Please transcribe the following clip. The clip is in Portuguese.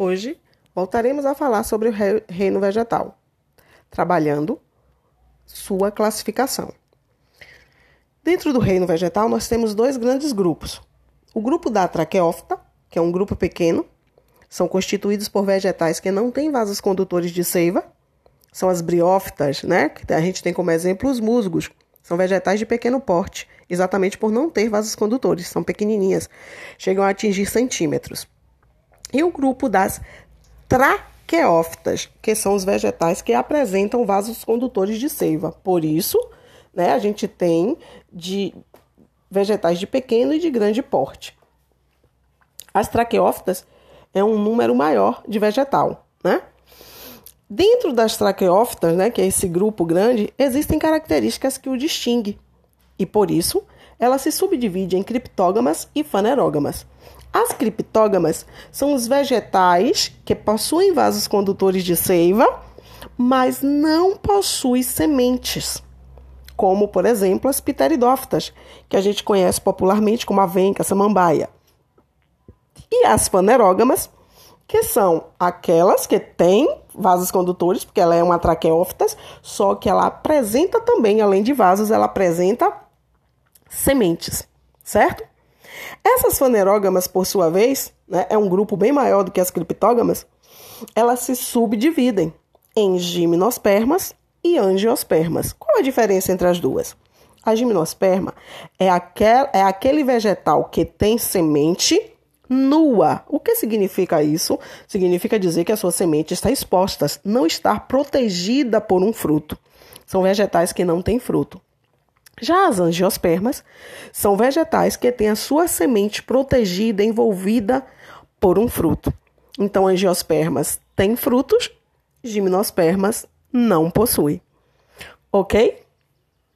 Hoje voltaremos a falar sobre o reino vegetal, trabalhando sua classificação. Dentro do reino vegetal, nós temos dois grandes grupos. O grupo da traqueófita, que é um grupo pequeno, são constituídos por vegetais que não têm vasos condutores de seiva, são as briófitas, né? Que a gente tem como exemplo os musgos. São vegetais de pequeno porte, exatamente por não ter vasos condutores, são pequenininhas, chegam a atingir centímetros. E o grupo das traqueófitas, que são os vegetais que apresentam vasos condutores de seiva. Por isso, né, a gente tem de vegetais de pequeno e de grande porte. As traqueófitas é um número maior de vegetal, né? Dentro das traqueófitas, né, que é esse grupo grande, existem características que o distinguem. E por isso, ela se subdivide em criptógamas e fanerógamas. As criptógamas são os vegetais que possuem vasos condutores de seiva, mas não possuem sementes, como, por exemplo, as pteridófitas, que a gente conhece popularmente como a venca, a samambaia. E as fanerógamas, que são aquelas que têm vasos condutores, porque ela é uma traqueófitas, só que ela apresenta também, além de vasos, ela apresenta sementes, certo? Essas fanerógamas, por sua vez, né, é um grupo bem maior do que as criptógamas, elas se subdividem em gimnospermas e angiospermas. Qual a diferença entre as duas? A gimnosperma é aquel, é aquele vegetal que tem semente nua. O que significa isso? Significa dizer que a sua semente está exposta, não está protegida por um fruto. São vegetais que não têm fruto. Já as angiospermas são vegetais que têm a sua semente protegida, envolvida por um fruto. Então, angiospermas têm frutos, gimnospermas não possuem. Ok?